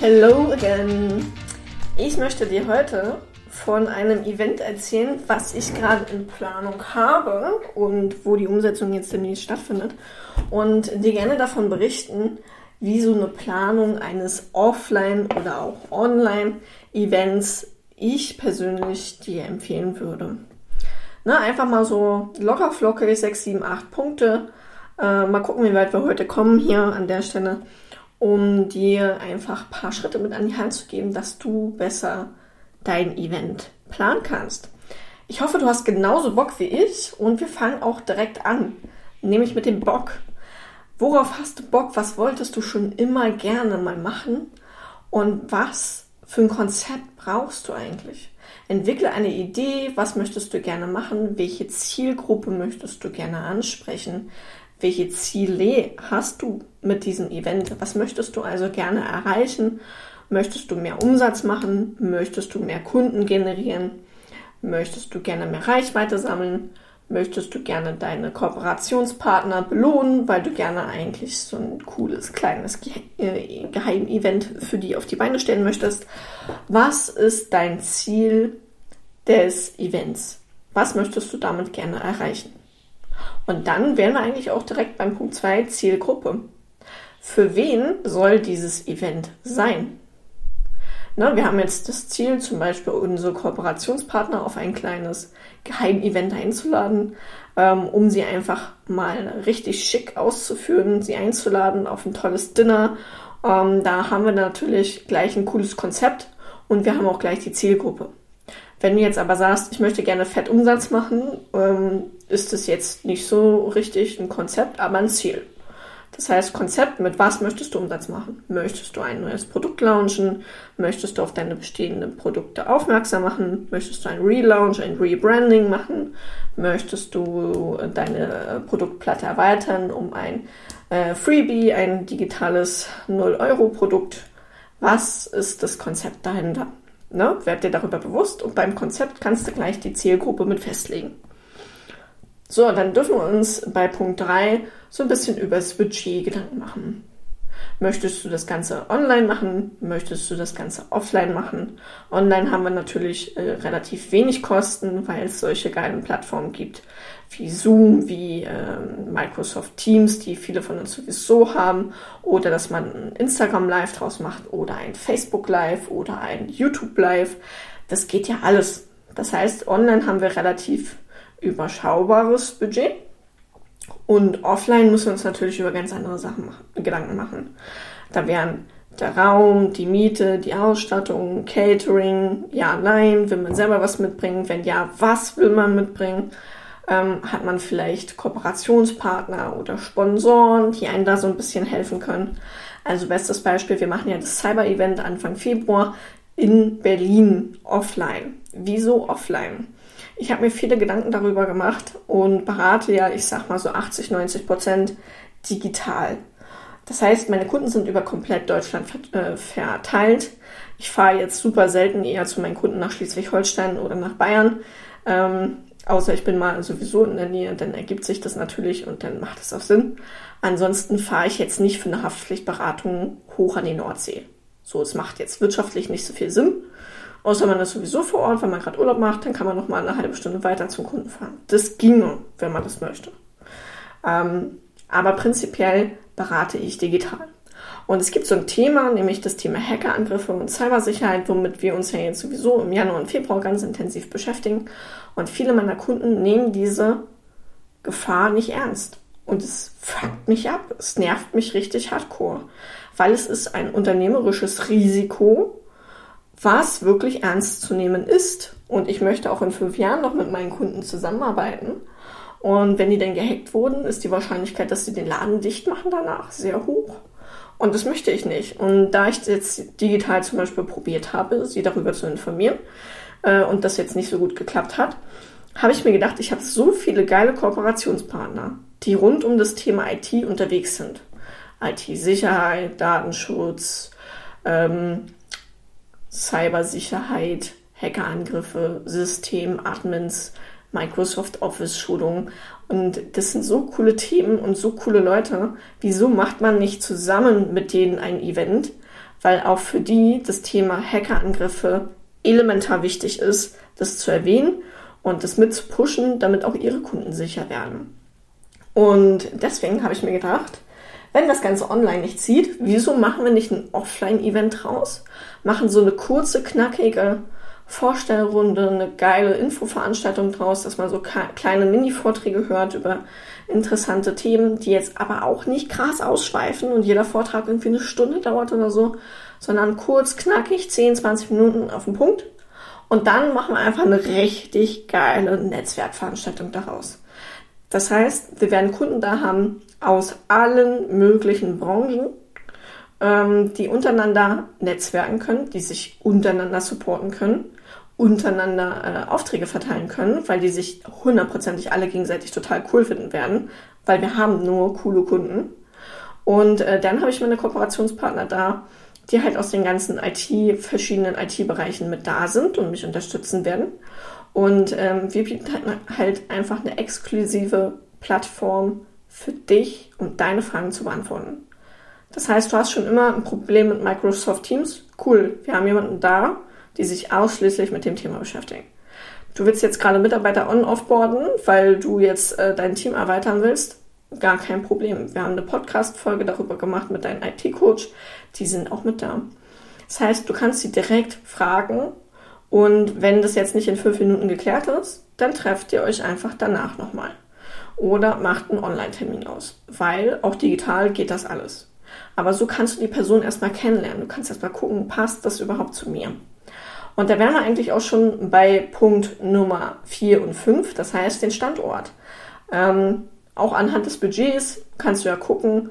Hello again. Ich möchte dir heute von einem Event erzählen, was ich gerade in Planung habe und wo die Umsetzung jetzt demnächst stattfindet. Und dir gerne davon berichten, wie so eine Planung eines Offline- oder auch Online-Events ich persönlich dir empfehlen würde. Ne, einfach mal so locker flockig 6, 7, 8 Punkte. Äh, mal gucken, wie weit wir heute kommen hier an der Stelle um dir einfach ein paar Schritte mit an die Hand zu geben, dass du besser dein Event planen kannst. Ich hoffe, du hast genauso Bock wie ich und wir fangen auch direkt an, nämlich mit dem Bock. Worauf hast du Bock? Was wolltest du schon immer gerne mal machen? Und was für ein Konzept brauchst du eigentlich? Entwickle eine Idee, was möchtest du gerne machen? Welche Zielgruppe möchtest du gerne ansprechen? Welche Ziele hast du mit diesem Event? Was möchtest du also gerne erreichen? Möchtest du mehr Umsatz machen? Möchtest du mehr Kunden generieren? Möchtest du gerne mehr Reichweite sammeln? Möchtest du gerne deine Kooperationspartner belohnen, weil du gerne eigentlich so ein cooles kleines äh, Geheim-Event für die auf die Beine stellen möchtest? Was ist dein Ziel des Events? Was möchtest du damit gerne erreichen? Und dann wären wir eigentlich auch direkt beim Punkt 2 Zielgruppe. Für wen soll dieses Event sein? Na, wir haben jetzt das Ziel, zum Beispiel unsere Kooperationspartner auf ein kleines Geheimevent einzuladen, ähm, um sie einfach mal richtig schick auszuführen, sie einzuladen auf ein tolles Dinner. Ähm, da haben wir natürlich gleich ein cooles Konzept und wir haben auch gleich die Zielgruppe. Wenn du jetzt aber sagst, ich möchte gerne Fettumsatz machen, ähm, ist es jetzt nicht so richtig ein Konzept, aber ein Ziel. Das heißt, Konzept, mit was möchtest du Umsatz machen? Möchtest du ein neues Produkt launchen? Möchtest du auf deine bestehenden Produkte aufmerksam machen? Möchtest du ein Relaunch, ein Rebranding machen? Möchtest du deine Produktplatte erweitern um ein äh, Freebie, ein digitales 0-Euro-Produkt? Was ist das Konzept dahinter? Ne? Werd dir darüber bewusst und beim Konzept kannst du gleich die Zielgruppe mit festlegen. So, dann dürfen wir uns bei Punkt 3 so ein bisschen über Budget Gedanken machen. Möchtest du das Ganze online machen? Möchtest du das Ganze offline machen? Online haben wir natürlich äh, relativ wenig Kosten, weil es solche geilen Plattformen gibt wie Zoom, wie äh, Microsoft Teams, die viele von uns sowieso haben, oder dass man ein Instagram Live draus macht oder ein Facebook Live oder ein YouTube Live. Das geht ja alles. Das heißt, online haben wir relativ überschaubares Budget. Und offline müssen wir uns natürlich über ganz andere Sachen machen, Gedanken machen. Da wären der Raum, die Miete, die Ausstattung, Catering, ja, nein, will man selber was mitbringen? Wenn ja, was will man mitbringen? Ähm, hat man vielleicht Kooperationspartner oder Sponsoren, die einen da so ein bisschen helfen können? Also bestes Beispiel, wir machen ja das Cyber-Event Anfang Februar in Berlin offline. Wieso offline? Ich habe mir viele Gedanken darüber gemacht und berate ja, ich sag mal so 80, 90 Prozent digital. Das heißt, meine Kunden sind über komplett Deutschland äh, verteilt. Ich fahre jetzt super selten eher zu meinen Kunden nach Schleswig-Holstein oder nach Bayern. Ähm, außer ich bin mal sowieso in der Nähe, dann ergibt sich das natürlich und dann macht es auch Sinn. Ansonsten fahre ich jetzt nicht für eine Haftpflichtberatung hoch an die Nordsee. So, es macht jetzt wirtschaftlich nicht so viel Sinn. Außer man ist sowieso vor Ort, wenn man gerade Urlaub macht, dann kann man noch mal eine halbe Stunde weiter zum Kunden fahren. Das ginge, wenn man das möchte. Ähm, aber prinzipiell berate ich digital. Und es gibt so ein Thema, nämlich das Thema Hackerangriffe und Cybersicherheit, womit wir uns ja jetzt sowieso im Januar und Februar ganz intensiv beschäftigen. Und viele meiner Kunden nehmen diese Gefahr nicht ernst. Und es fuckt mich ab. Es nervt mich richtig hardcore. Weil es ist ein unternehmerisches Risiko, was wirklich ernst zu nehmen ist. Und ich möchte auch in fünf Jahren noch mit meinen Kunden zusammenarbeiten. Und wenn die denn gehackt wurden, ist die Wahrscheinlichkeit, dass sie den Laden dicht machen danach sehr hoch. Und das möchte ich nicht. Und da ich jetzt digital zum Beispiel probiert habe, sie darüber zu informieren äh, und das jetzt nicht so gut geklappt hat, habe ich mir gedacht, ich habe so viele geile Kooperationspartner, die rund um das Thema IT unterwegs sind. IT-Sicherheit, Datenschutz, ähm, Cybersicherheit, Hackerangriffe, Systemadmins, Microsoft Office Schulungen. Und das sind so coole Themen und so coole Leute. Wieso macht man nicht zusammen mit denen ein Event, weil auch für die das Thema Hackerangriffe elementar wichtig ist, das zu erwähnen und das mit zu pushen, damit auch ihre Kunden sicher werden. Und deswegen habe ich mir gedacht, wenn das Ganze online nicht zieht, wieso machen wir nicht ein Offline-Event draus? Machen so eine kurze, knackige Vorstellrunde, eine geile Infoveranstaltung draus, dass man so kleine Mini-Vorträge hört über interessante Themen, die jetzt aber auch nicht krass ausschweifen und jeder Vortrag irgendwie eine Stunde dauert oder so, sondern kurz, knackig, 10, 20 Minuten auf den Punkt. Und dann machen wir einfach eine richtig geile Netzwerkveranstaltung daraus. Das heißt, wir werden Kunden da haben aus allen möglichen Branchen, ähm, die untereinander netzwerken können, die sich untereinander supporten können untereinander äh, Aufträge verteilen können, weil die sich hundertprozentig alle gegenseitig total cool finden werden, weil wir haben nur coole Kunden. Und äh, dann habe ich meine Kooperationspartner da, die halt aus den ganzen IT, verschiedenen IT-Bereichen mit da sind und mich unterstützen werden. Und ähm, wir bieten halt, halt einfach eine exklusive Plattform für dich, um deine Fragen zu beantworten. Das heißt, du hast schon immer ein Problem mit Microsoft Teams. Cool, wir haben jemanden da, die sich ausschließlich mit dem Thema beschäftigen. Du willst jetzt gerade Mitarbeiter on-offboarden, weil du jetzt äh, dein Team erweitern willst. Gar kein Problem. Wir haben eine Podcast-Folge darüber gemacht mit deinem IT-Coach. Die sind auch mit da. Das heißt, du kannst sie direkt fragen und wenn das jetzt nicht in fünf Minuten geklärt ist, dann trefft ihr euch einfach danach nochmal. Oder macht einen Online-Termin aus, weil auch digital geht das alles. Aber so kannst du die Person erstmal kennenlernen. Du kannst erstmal gucken, passt das überhaupt zu mir? Und da wären wir eigentlich auch schon bei Punkt Nummer 4 und 5, das heißt den Standort. Ähm, auch anhand des Budgets kannst du ja gucken,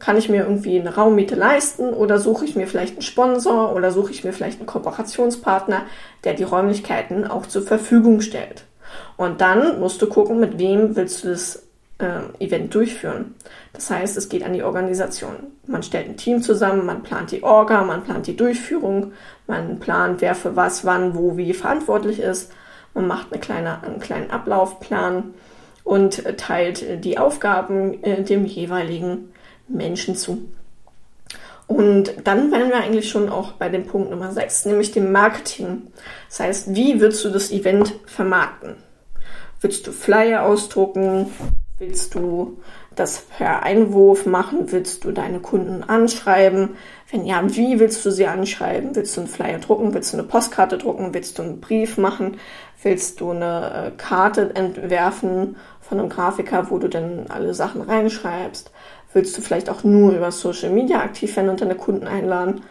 kann ich mir irgendwie eine Raummiete leisten oder suche ich mir vielleicht einen Sponsor oder suche ich mir vielleicht einen Kooperationspartner, der die Räumlichkeiten auch zur Verfügung stellt. Und dann musst du gucken, mit wem willst du das äh, Event durchführen. Das heißt, es geht an die Organisation. Man stellt ein Team zusammen, man plant die Orga, man plant die Durchführung, man plant, wer für was, wann, wo, wie verantwortlich ist. Man macht eine kleine, einen kleinen Ablaufplan und teilt die Aufgaben äh, dem jeweiligen Menschen zu. Und dann wären wir eigentlich schon auch bei dem Punkt Nummer 6, nämlich dem Marketing. Das heißt, wie willst du das Event vermarkten? Willst du Flyer ausdrucken? Willst du das per Einwurf machen? Willst du deine Kunden anschreiben? Wenn ja, wie willst du sie anschreiben? Willst du einen Flyer drucken? Willst du eine Postkarte drucken? Willst du einen Brief machen? Willst du eine äh, Karte entwerfen von einem Grafiker, wo du dann alle Sachen reinschreibst? Willst du vielleicht auch nur über Social Media aktiv werden und deine Kunden einladen?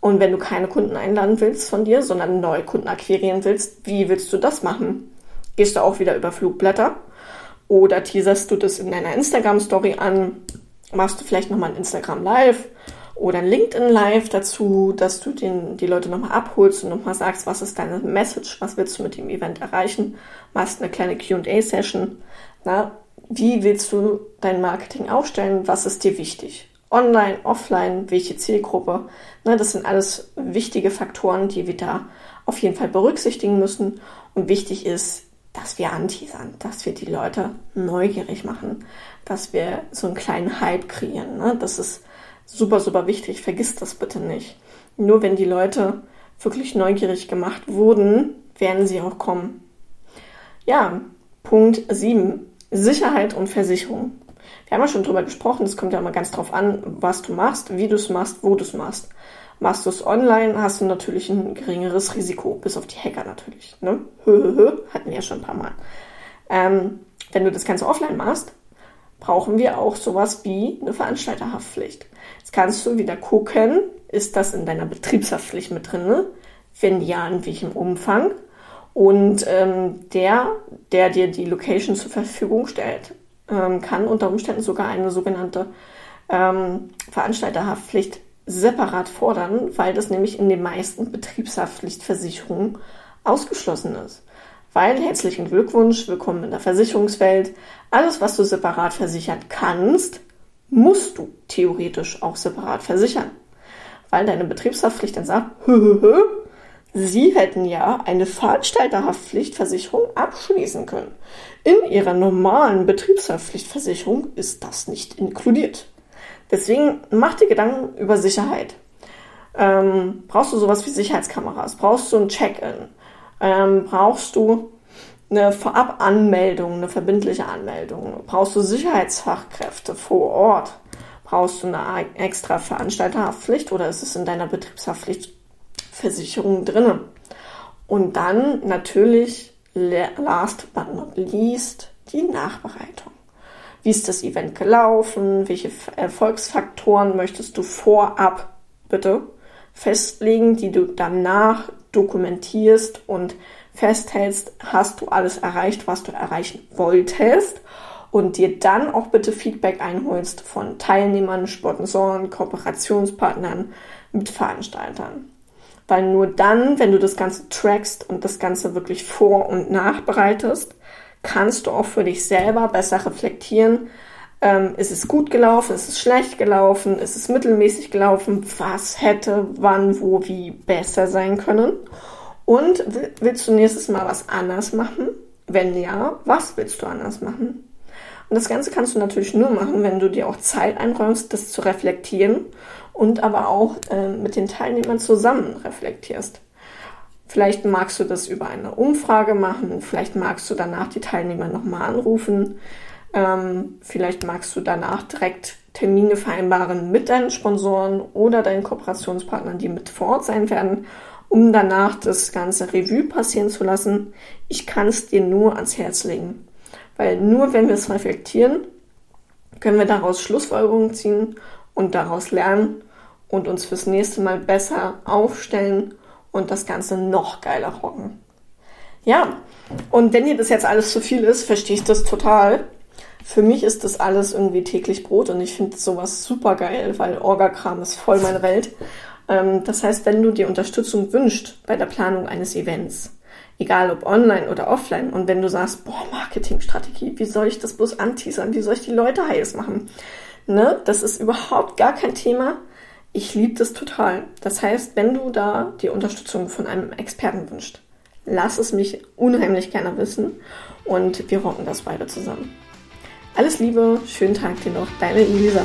Und wenn du keine Kunden einladen willst von dir, sondern neue Kunden akquirieren willst, wie willst du das machen? Gehst du auch wieder über Flugblätter? Oder teaserst du das in deiner Instagram-Story an? Machst du vielleicht nochmal ein Instagram Live oder ein LinkedIn Live dazu, dass du den, die Leute nochmal abholst und nochmal sagst, was ist deine Message, was willst du mit dem Event erreichen? Machst eine kleine QA-Session. Wie willst du dein Marketing aufstellen? Was ist dir wichtig? Online, offline, welche Zielgruppe? Na, das sind alles wichtige Faktoren, die wir da auf jeden Fall berücksichtigen müssen. Und wichtig ist, dass wir anteasern, dass wir die Leute neugierig machen, dass wir so einen kleinen Hype kreieren. Ne? Das ist super, super wichtig. Vergiss das bitte nicht. Nur wenn die Leute wirklich neugierig gemacht wurden, werden sie auch kommen. Ja, Punkt 7. Sicherheit und Versicherung. Wir haben ja schon drüber gesprochen, es kommt ja immer ganz drauf an, was du machst, wie du es machst, wo du es machst. Machst du es online, hast du natürlich ein geringeres Risiko, bis auf die Hacker natürlich. Ne? Hatten wir ja schon ein paar Mal. Ähm, wenn du das Ganze offline machst, brauchen wir auch sowas wie eine Veranstalterhaftpflicht. Jetzt kannst du wieder gucken, ist das in deiner Betriebshaftpflicht mit drin? Ne? Wenn ja, in welchem Umfang? Und ähm, der, der dir die Location zur Verfügung stellt, ähm, kann unter Umständen sogar eine sogenannte ähm, Veranstalterhaftpflicht separat fordern, weil das nämlich in den meisten Betriebshaftpflichtversicherungen ausgeschlossen ist. Weil herzlichen Glückwunsch, willkommen in der Versicherungswelt. Alles, was du separat versichern kannst, musst du theoretisch auch separat versichern. Weil deine Betriebshaftpflicht dann sagt, hö, hö, hö, Sie hätten ja eine Veranstalterhaftpflichtversicherung abschließen können. In Ihrer normalen Betriebshaftpflichtversicherung ist das nicht inkludiert. Deswegen mach dir Gedanken über Sicherheit. Ähm, brauchst du sowas wie Sicherheitskameras? Brauchst du ein Check-in? Ähm, brauchst du eine Vorabanmeldung, eine verbindliche Anmeldung? Brauchst du Sicherheitsfachkräfte vor Ort? Brauchst du eine extra Veranstalterhaftpflicht oder ist es in deiner Betriebshaftpflichtversicherung drin? Und dann natürlich, last but not least, die Nachbereitung. Wie ist das Event gelaufen? Welche Erfolgsfaktoren möchtest du vorab bitte festlegen, die du danach dokumentierst und festhältst, hast du alles erreicht, was du erreichen wolltest und dir dann auch bitte Feedback einholst von Teilnehmern, Sponsoren, Kooperationspartnern, mit Veranstaltern. Weil nur dann, wenn du das Ganze trackst und das Ganze wirklich vor- und nachbereitest, kannst du auch für dich selber besser reflektieren, ähm, ist es gut gelaufen, ist es schlecht gelaufen, ist es mittelmäßig gelaufen, was hätte wann, wo, wie besser sein können. Und willst du nächstes Mal was anders machen? Wenn ja, was willst du anders machen? Und das Ganze kannst du natürlich nur machen, wenn du dir auch Zeit einräumst, das zu reflektieren und aber auch äh, mit den Teilnehmern zusammen reflektierst. Vielleicht magst du das über eine Umfrage machen, vielleicht magst du danach die Teilnehmer nochmal anrufen, ähm, vielleicht magst du danach direkt Termine vereinbaren mit deinen Sponsoren oder deinen Kooperationspartnern, die mit vor Ort sein werden, um danach das ganze Revue passieren zu lassen. Ich kann es dir nur ans Herz legen. Weil nur wenn wir es reflektieren, können wir daraus Schlussfolgerungen ziehen und daraus lernen und uns fürs nächste Mal besser aufstellen und das Ganze noch geiler rocken. Ja, und wenn dir das jetzt alles zu viel ist, verstehe ich das total. Für mich ist das alles irgendwie täglich Brot und ich finde sowas super geil, weil Orgakram ist voll meine Welt. Ähm, das heißt, wenn du dir Unterstützung wünschst bei der Planung eines Events, egal ob online oder offline, und wenn du sagst, boah, Marketingstrategie, wie soll ich das bloß anteasern, wie soll ich die Leute heiß machen? Ne? Das ist überhaupt gar kein Thema. Ich liebe das total. Das heißt, wenn du da die Unterstützung von einem Experten wünschst, lass es mich unheimlich gerne wissen und wir rocken das beide zusammen. Alles Liebe, schönen Tag dir noch, deine Elisa.